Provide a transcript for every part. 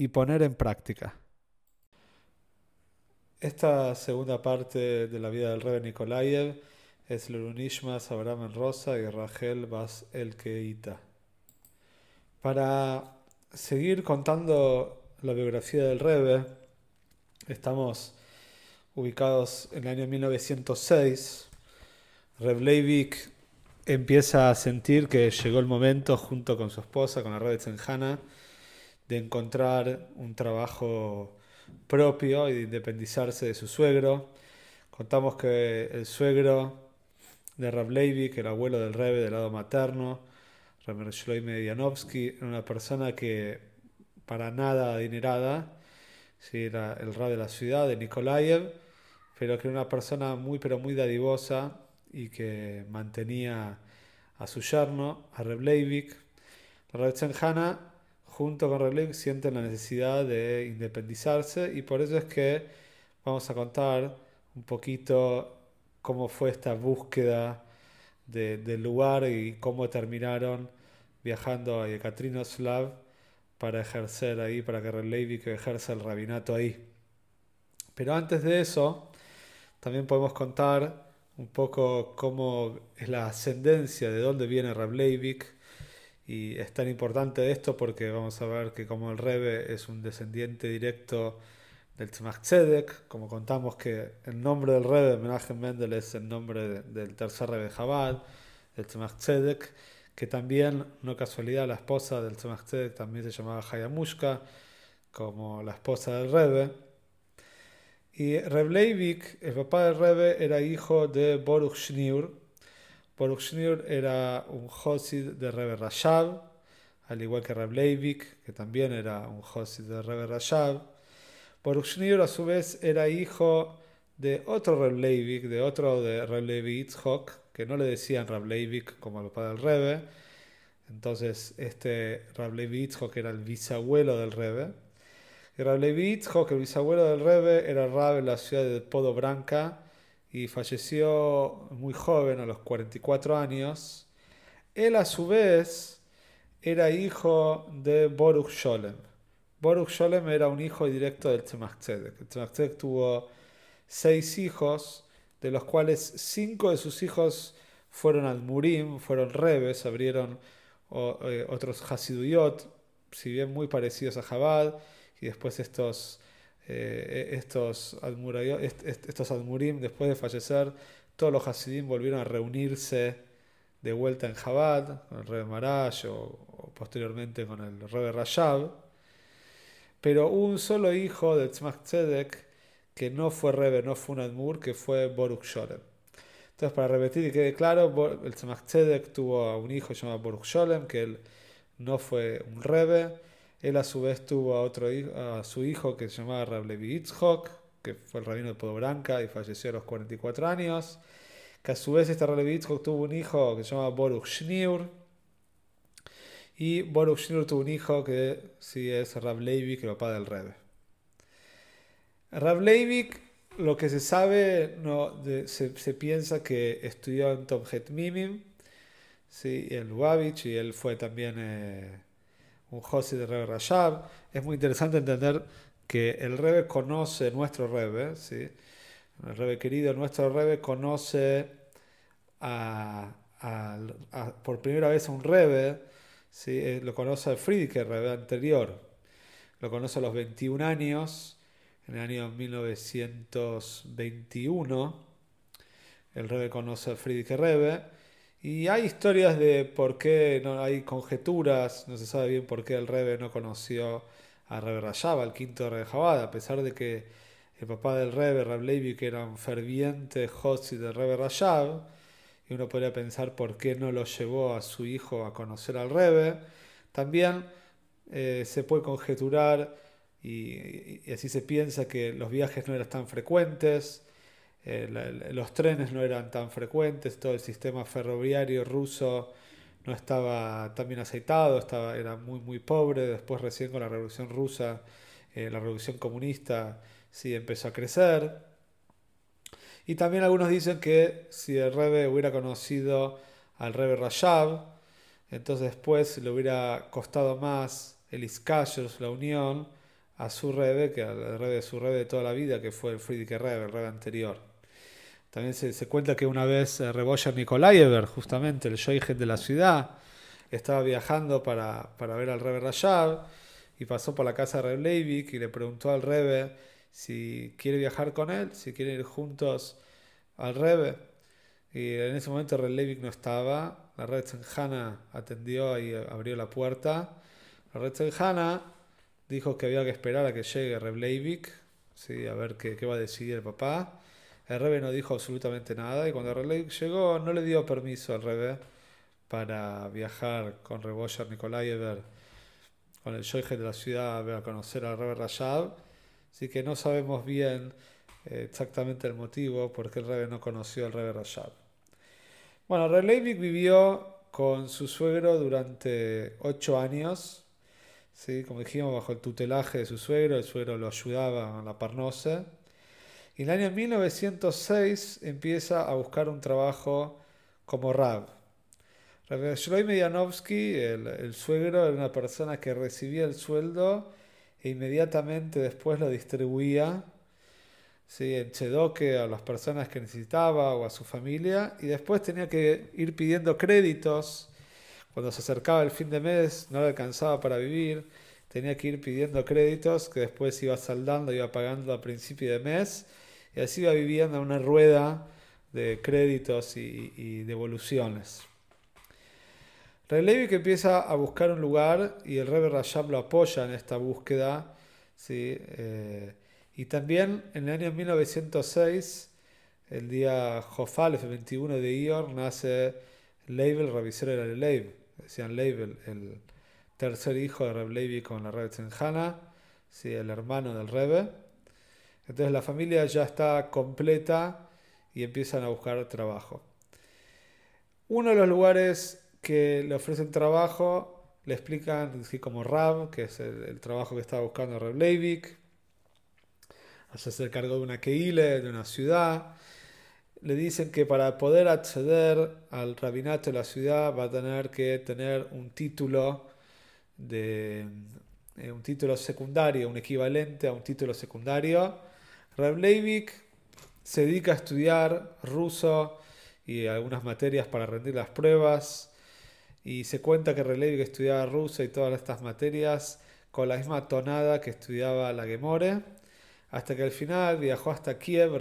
y poner en práctica. Esta segunda parte de la vida del Rebbe Nikolayev es Lurunishmas Abraham en Rosa y Rachel Bas El Keita. Para seguir contando la biografía del Rebbe, estamos ubicados en el año 1906. Reb Leivik empieza a sentir que llegó el momento, junto con su esposa, con la Rebbe Tzenjana, de encontrar un trabajo propio y de independizarse de su suegro. Contamos que el suegro de Rab Levi, que era abuelo del Rebbe del lado materno, Ramer Shloime Yanovsky, era una persona que para nada adinerada, ¿sí? era el Rab de la ciudad, de Nikolaev, pero que era una persona muy pero muy dadivosa y que mantenía a su yerno, a Reb Leivik. La Reb junto con Reb sienten la necesidad de independizarse y por eso es que vamos a contar un poquito cómo fue esta búsqueda del lugar y cómo terminaron viajando a Yekaterinoslav para ejercer ahí, para que que ejerza el rabinato ahí. Pero antes de eso, también podemos contar un poco cómo es la ascendencia, de dónde viene Rab y es tan importante esto porque vamos a ver que como el Rebe es un descendiente directo del Tzemach como contamos que el nombre del Rebe, Menachem Mendel, es el nombre del tercer Rebe Jabal, del Tzemach que también, no casualidad, la esposa del Tzemach también se llamaba Hayamushka, como la esposa del Rebe. Y Reb Leivik, el papá del Rebe, era hijo de Boruch Baruch era un Josid de Rebbe Rashab, al igual que Reb que también era un Josid de Rebbe Rashab. Baruch a su vez era hijo de otro Reb de otro de Levi que no le decían Reb Leivik como el padre del Rebbe. Entonces, este Reb era el bisabuelo del Rebbe. Y el bisabuelo del Rebbe, era Rab en la ciudad de Podobranca, y falleció muy joven, a los 44 años. Él a su vez era hijo de Boruch Sholem. Boruch Sholem era un hijo directo del Tzemach Tzedek. El tuvo seis hijos, de los cuales cinco de sus hijos fueron al Murim, fueron rebes, abrieron eh, otros Hasiduyot, si bien muy parecidos a Jabal, y después estos eh, estos, Admurim, después de fallecer, todos los Hasidim volvieron a reunirse de vuelta en Jabad, con el Rebe Marash o, posteriormente con el Rebe Rashab. Pero un solo hijo de Tzmach que no fue Rebe, no fue un Admur, que fue Boruk Sholem. Entonces, para repetir y quede claro, el Tzedek tuvo un hijo llamado Boruk Sholem, que él no fue un Rebe él a su vez tuvo a, otro, a su hijo que se llamaba Rab Levi que fue el rabino de Podobranca y falleció a los 44 años. Que a su vez este Rab Levi tuvo un hijo que se llamaba Boruch Shneur. Y Boruch Shneur tuvo un hijo que sí es Rab Levi, que es el papá del Rebbe. Rab Levi, lo que se sabe, no, se, piensa que estudió en Tomjet Mimim, sí, en Lubavitch, y él fue también... Eh, un Josi de Rebe Rashab. Es muy interesante entender que el Rebe conoce nuestro Rebe, ¿sí? el Rebe querido, nuestro Rebe conoce a, por primera vez a un Rebe, ¿sí? Eh, lo conoce a Friedrich, Rebe anterior, lo conoce a los 21 años, en el año 1921. El Rebe conoce a Friedrich Rebe y hay historias de por qué, no, hay conjeturas, no se sabe bien por qué el Rebe no conoció a Rebe Rayab, al quinto Rebe Jabad, a pesar de que el papá del Rebe, Rab Levi, que era un ferviente Hotzi de Rebe Rayab, y uno podría pensar por qué no lo llevó a su hijo a conocer al Rebe. También eh, se puede conjeturar y, así se piensa que los viajes no eran tan frecuentes, eh, los trenes no eran tan frecuentes, todo el sistema ferroviario ruso no estaba tan bien aceitado, estaba, era muy, muy pobre. Después, recién con la Revolución Rusa, eh, la Revolución Comunista, sí empezó a crecer. Y también algunos dicen que si el Rebe hubiera conocido al Rebe Rajab, entonces después le hubiera costado más el Iskayos, la unión, a su Rebe que al Rebe de su Rebe de toda la vida, que fue el Friedrich Rebe, el Rebe anterior. También se, cuenta que una vez eh, Reboya Nikolaever, justamente el shoijet de la ciudad, estaba viajando para, ver al Rebe Rashab y pasó por la casa de Reb Leivik y le preguntó al Rebe si quiere viajar con él, si quieren ir juntos al Rebe. Y en ese momento Reb Leivik no estaba, la Red Senjana atendió y abrió la puerta. La Red Senjana dijo que había que esperar a que llegue Reb Leivik, ¿sí? a ver qué, qué va a decidir el papá. El Rebe no dijo absolutamente nada y cuando Rebe llegó no le dio permiso al Rebe para viajar con Reboyer Nikolaever, con el Shoige de la ciudad, a conocer al Rebe Rashab. Así que no sabemos bien eh, exactamente el motivo por qué el Rebe no conoció al Rebe Rashab. Bueno, Rebe vivió con su suegro durante ocho años, ¿sí? como dijimos, bajo el tutelaje de su suegro. El suegro lo ayudaba en la parnose. En el año 1906 empieza a buscar un trabajo como Rab. Rab Shloy Medianovsky, el, suegro, era una persona que recibía el sueldo e inmediatamente después lo distribuía ¿sí? en Chedoque a las personas que necesitaba o a su familia y después tenía que ir pidiendo créditos. Cuando se acercaba el fin de mes no le alcanzaba para vivir, tenía que ir pidiendo créditos que después iba saldando, iba pagando a principio de mes y así va viviendo una rueda de créditos y, devoluciones. Relevi que empieza a buscar un lugar y el Rebbe Rashab lo apoya en esta búsqueda. ¿sí? Eh, y también en el año 1906, el día Jofal, el 21 de Ior, nace Leibel, Ravisera de Leib. Decían Leibel, el tercer hijo de Reb Levi con la Rebbe Tzenjana, ¿sí? el hermano del Rebbe. Entonces la familia ya está completa y empiezan a buscar trabajo. Uno de los lugares que le ofrecen trabajo le explican como Rab, que es el, trabajo que estaba buscando Rab Leivik, hacerse cargo de una Keile, de una ciudad. Le dicen que para poder acceder al rabinato de la ciudad va a tener que tener un título de eh, un título secundario, un equivalente a un título secundario Reb Leivik se dedica a estudiar ruso y algunas materias para rendir las pruebas. Y se cuenta que Reb Leivik estudiaba ruso y todas estas materias con la misma tonada que estudiaba la Gemore. Hasta que al final viajó hasta Kiev,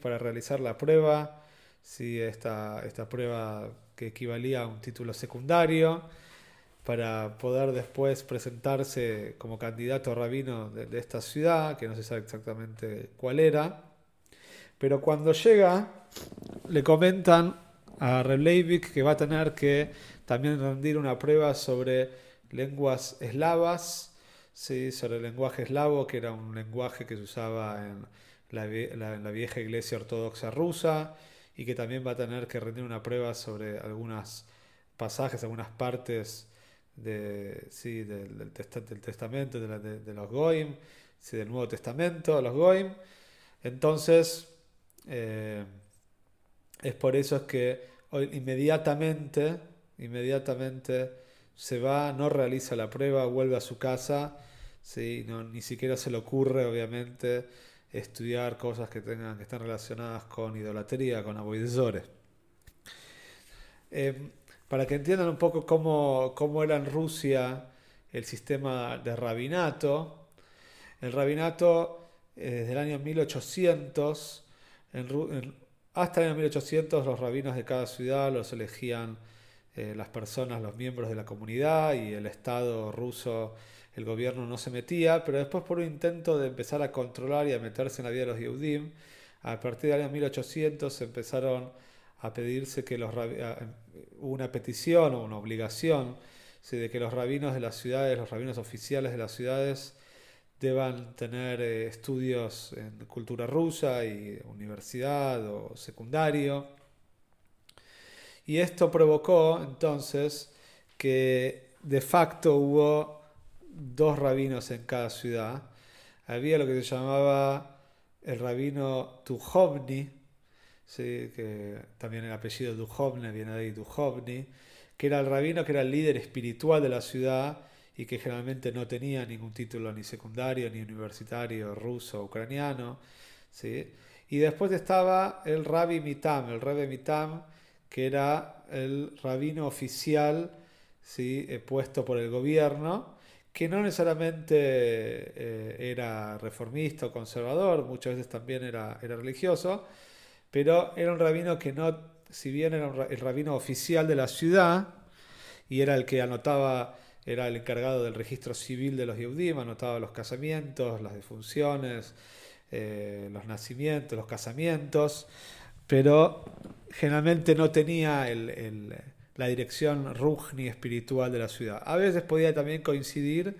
para realizar la prueba. Sí, esta, esta prueba que equivalía a un título secundario para poder después presentarse como candidato a rabino de, esta ciudad, que no se sabe exactamente cuál era. Pero cuando llega, le comentan a Reb que va a tener que también rendir una prueba sobre lenguas eslavas, ¿sí? sobre el lenguaje eslavo, que era un lenguaje que se usaba en la, en la vieja iglesia ortodoxa rusa, y que también va a tener que rendir una prueba sobre algunos pasajes, algunas partes de, sí, del, del, Testamento, de, los Goim, sí, del Nuevo Testamento, los Goim. Entonces, eh, es por eso es que inmediatamente, inmediatamente se va, no realiza la prueba, vuelve a su casa, ¿sí? no, ni siquiera se le ocurre, obviamente, estudiar cosas que tengan que están relacionadas con idolatría, con aboidesores. Eh, para que entiendan un poco cómo, era en Rusia el sistema de rabinato. El rabinato, eh, desde el año 1800, hasta el año 1800 los rabinos de cada ciudad los elegían eh, las personas, los miembros de la comunidad y el Estado ruso, el gobierno no se metía, pero después por un intento de empezar a controlar y a meterse en la vida de los Yehudim, a partir del año 1800 empezaron a pedirse que los una petición o una obligación de que los rabinos de las ciudades, los rabinos oficiales de las ciudades, deban tener eh, estudios en cultura rusa y universidad o secundario. Y esto provocó entonces que de facto hubo dos rabinos en cada ciudad. Había lo que se llamaba el rabino Tujovni, que también el apellido Duhovne viene de ahí, que era el rabino que era el líder espiritual de la ciudad y que generalmente no tenía ningún título ni secundario, ni universitario, ruso, ucraniano. ¿sí? Y después estaba el Rabbi Mitam, el Rebbe Mitam, que era el rabino oficial ¿sí? Eh, puesto por el gobierno, que no necesariamente eh, era reformista o conservador, muchas veces también era, era religioso, pero era un rabino que no, si bien era el rabino oficial de la ciudad, y era el que anotaba era el encargado del registro civil de los Yehudim, anotaba los casamientos, las defunciones, eh, los nacimientos, los casamientos, pero generalmente no tenía la dirección rujni espiritual de la ciudad. A veces podía también coincidir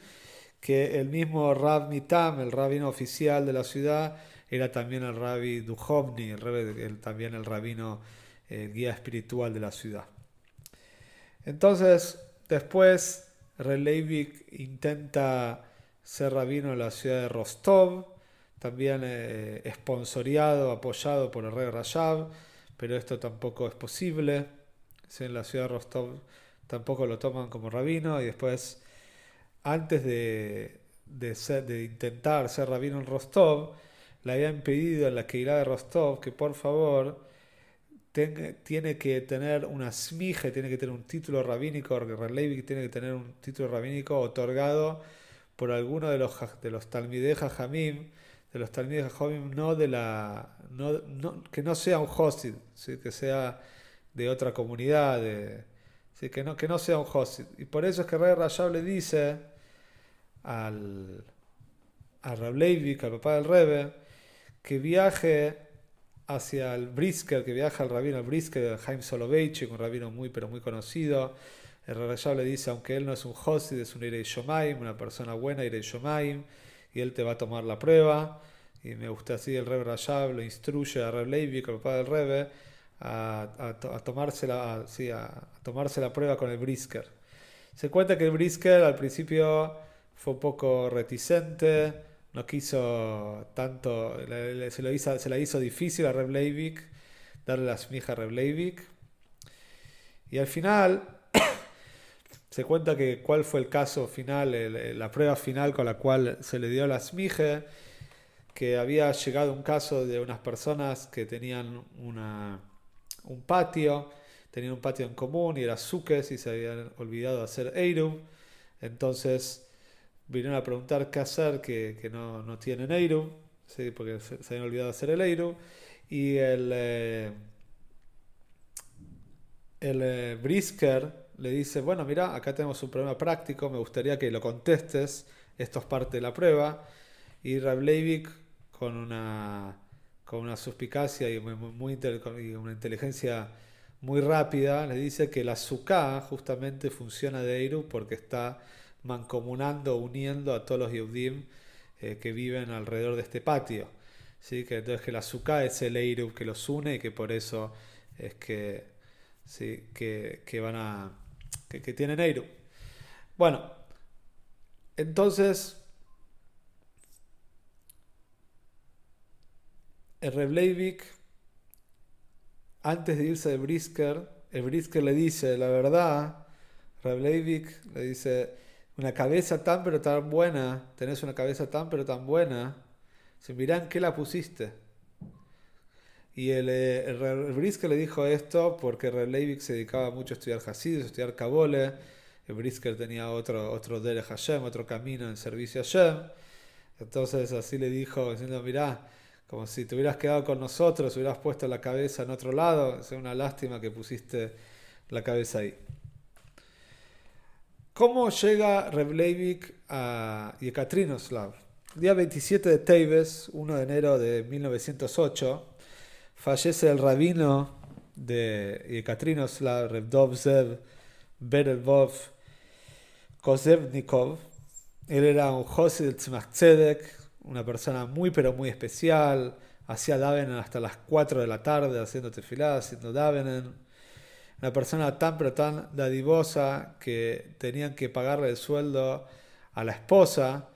que el mismo Rab Mitam, el rabino oficial de la ciudad, era también el rabbi Duhovni, el, también el rabino el guía espiritual de la ciudad. Entonces, después Releivik intenta ser rabino en la ciudad de Rostov, también eh, apoyado por el rey Rajab, pero esto tampoco es posible. En la ciudad de Rostov tampoco lo toman como rabino y después, antes de, intentar ser rabino en Rostov, le habían pedido en la Keilah de Rostov que por favor tiene que tener una smije, tiene que tener un título rabínico, Levi tiene que tener un título rabínico otorgado por alguno de los, de los Talmideh de los Talmideh Jamim, no de la, no, que no sea un Hosid, que sea de otra comunidad, de, que, no, que no sea un Hosid. Y por eso es que Rey Rashab le dice al, a Rab Leivik, al papá del Rebe, que viaje hacia el Brisker, que viaja al rabino Brisker, Jaime Soloveitchik, un rabino muy pero muy conocido. El Rashab le dice, aunque él no es un Hosid, es un Irei Shomaim, una persona buena, Irei Shomaim, y él te va a tomar la prueba. Y me gusta así, el Reb Rashab lo instruye a Reb Levi, el papá del Rebe, a, a, tomarse la, a, tomarse la prueba con el Brisker. Se cuenta que el Brisker al principio fue un poco reticente, no quiso tanto, se, lo hizo, se la hizo difícil a Leivik, darle la smija a. Y al final se cuenta que cuál fue el caso final, la prueba final con la cual se le dio la smije, que había llegado un caso de unas personas que tenían una, un patio, tenían un patio en común y era suques y se habían olvidado hacer Eirum. Entonces vinieron a preguntar qué hacer, que, no, no, tienen Eiru, ¿sí? porque se, habían olvidado hacer el Eiru. Y el, eh, el eh, Brisker le dice, bueno, mira, acá tenemos un problema práctico, me gustaría que lo contestes, esto es parte de la prueba. Y Rableivik, con una, con una suspicacia y, muy, muy, una inteligencia muy rápida, le dice que la Sukkah justamente funciona de Eiru porque está mancomunando, uniendo a todos los Yehudim eh, que viven alrededor de este patio. ¿sí? Que entonces que la Sukkah es el Eiru que los une y que por eso es que, ¿sí? que, que van a. que, tienen Eiru. Bueno, entonces. El Rebleivik, antes de irse de Brisker, el Brisker le dice la verdad. Rebleivik le dice: una cabeza tan pero tan buena, tenés una cabeza tan pero tan buena, se miran qué la pusiste. Y el, eh, el, Brisker le dijo esto porque Leivik se dedicaba mucho a estudiar Hasidus, a estudiar Kabole. El Brisker tenía otro, otro Dere Hashem, otro camino en servicio a Hashem. Entonces así le dijo, diciendo, mirá, como si te hubieras quedado con nosotros, hubieras puesto la cabeza en otro lado. Es una lástima que pusiste la cabeza ahí. ¿Cómo llega Revleivik a Yekaterinoslav? Día 27 de Teves, 1 de enero de 1908, fallece el rabino de Yekaterinoslav, Revdovzev Berelvov Kozevnikov. Él era un Josid Tzemach Tzedek, una persona muy pero muy especial. Hacía Davenen hasta las 4 de la tarde haciendo tefilá, haciendo Davenen. Una persona tan pero tan dadivosa que tenían que pagarle el sueldo a la esposa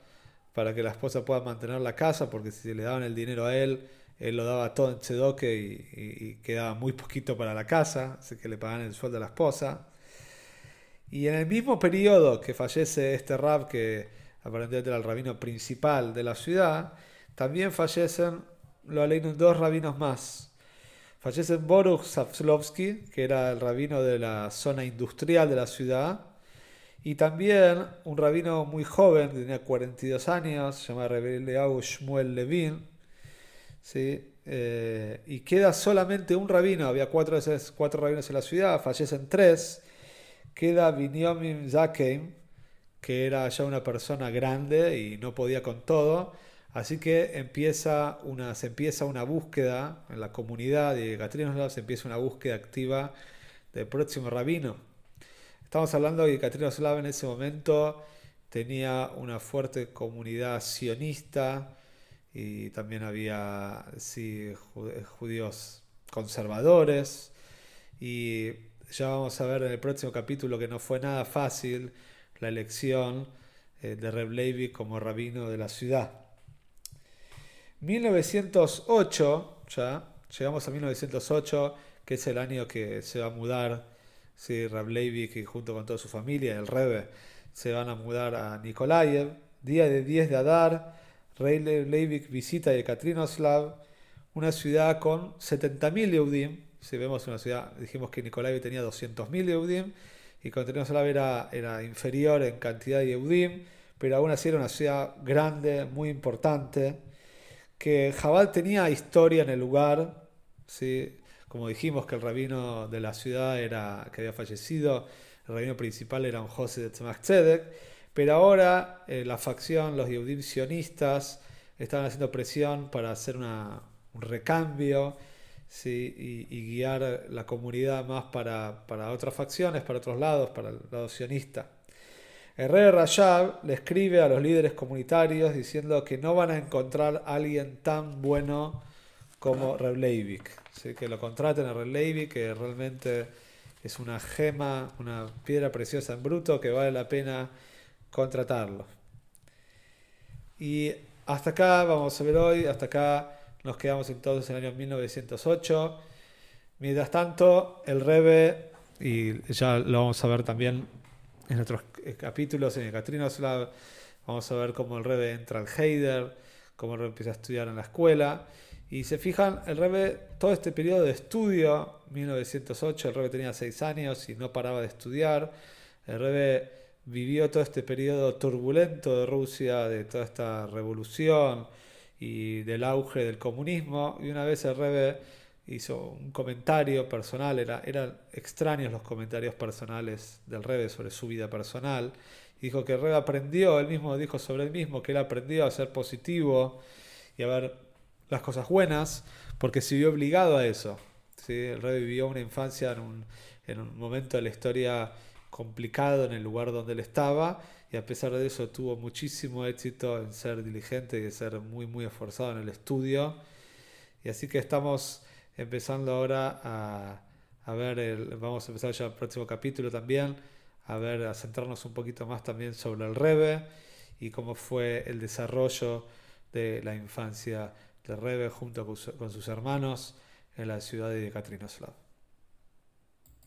para que la esposa pueda mantener la casa, porque si le daban el dinero a él, él lo daba todo en chedoque y, quedaba muy poquito para la casa, así que le pagaban el sueldo a la esposa. Y en el mismo periodo que fallece este rab, que aparentemente era el rabino principal de la ciudad, también fallecen, lo alegan dos rabinos más. Fallecen Boruch Savslovsky, que era el rabino de la zona industrial de la ciudad, y también un rabino muy joven, tenía 42 años, se llama Rebeleau Shmuel Levin, ¿sí? Eh, y queda solamente un rabino, había cuatro, cuatro rabinos en la ciudad, fallecen tres, queda Binyamin Zakeim, que era ya una persona grande y no podía con todo, así que empieza una, se empieza una búsqueda en la comunidad de Gatrinos, se empieza una búsqueda activa del próximo rabino. Estamos hablando de que en ese momento tenía una fuerte comunidad sionista y también había judíos conservadores y ya vamos a ver en el próximo capítulo que no fue nada fácil la elección eh, de Reb Levi como rabino de la ciudad. 1908, ya llegamos a 1908, que es el año que se va a mudar ¿sí? Que junto con toda su familia, el Rebe, se van a mudar a Nikolaev. Día de 10 de Adar, Rey Leivik visita Yekatrinoslav, una ciudad con 70.000 Yehudim. Si vemos una ciudad, dijimos que Nikolaev tenía 200.000 Yehudim y Katrinoslav era, era inferior en cantidad de Yehudim, pero aún así era una ciudad grande, muy importante, que Jabal tenía historia en el lugar, ¿sí? Como dijimos que el rabino de la ciudad era que había fallecido, el rabino principal era un José de Tzemach Tzedek, pero ahora eh, la facción, los Yehudim sionistas, estaban haciendo presión para hacer una, un recambio ¿sí? y, guiar la comunidad más para, para, otras facciones, para otros lados, para el lado sionista. El rey Rajab le escribe a los líderes comunitarios diciendo que no van a encontrar a alguien tan bueno como Reb Leivik. Que lo contraten a Reb Leivik, que realmente es una gema, una piedra preciosa en bruto que vale la pena contratarlo. Y hasta acá vamos a ver hoy, hasta acá nos quedamos entonces en el año 1908. Mientras tanto, el Rebe, y ya lo vamos a ver también en otros capítulos, en Katrinoslav, vamos a ver cómo el Rebe entra al Heider, cómo el Rebe empieza a estudiar en la escuela. Y se fijan, el Rebe, todo este periodo de estudio, 1908, el Rebe tenía 6 años y no paraba de estudiar. El Rebe vivió todo este periodo turbulento de Rusia, de toda esta revolución y del auge del comunismo. Y una vez el Rebe hizo un comentario personal, era, eran extraños los comentarios personales del Rebe sobre su vida personal. Dijo que el Rebe aprendió, él mismo dijo sobre él mismo, que él aprendió a ser positivo y a ver las cosas buenas, porque se vio obligado a eso. ¿sí? El rey vivió una infancia en un, en un momento de la historia complicado en el lugar donde él estaba y a pesar de eso tuvo muchísimo éxito en ser diligente y en ser muy muy esforzado en el estudio y así que estamos empezando ahora a, ver el, vamos a empezar ya el próximo capítulo también a ver a centrarnos un poquito más también sobre el Rebe y cómo fue el desarrollo de la infancia de Rebe junto con sus hermanos en la ciudad de Katrinoslav.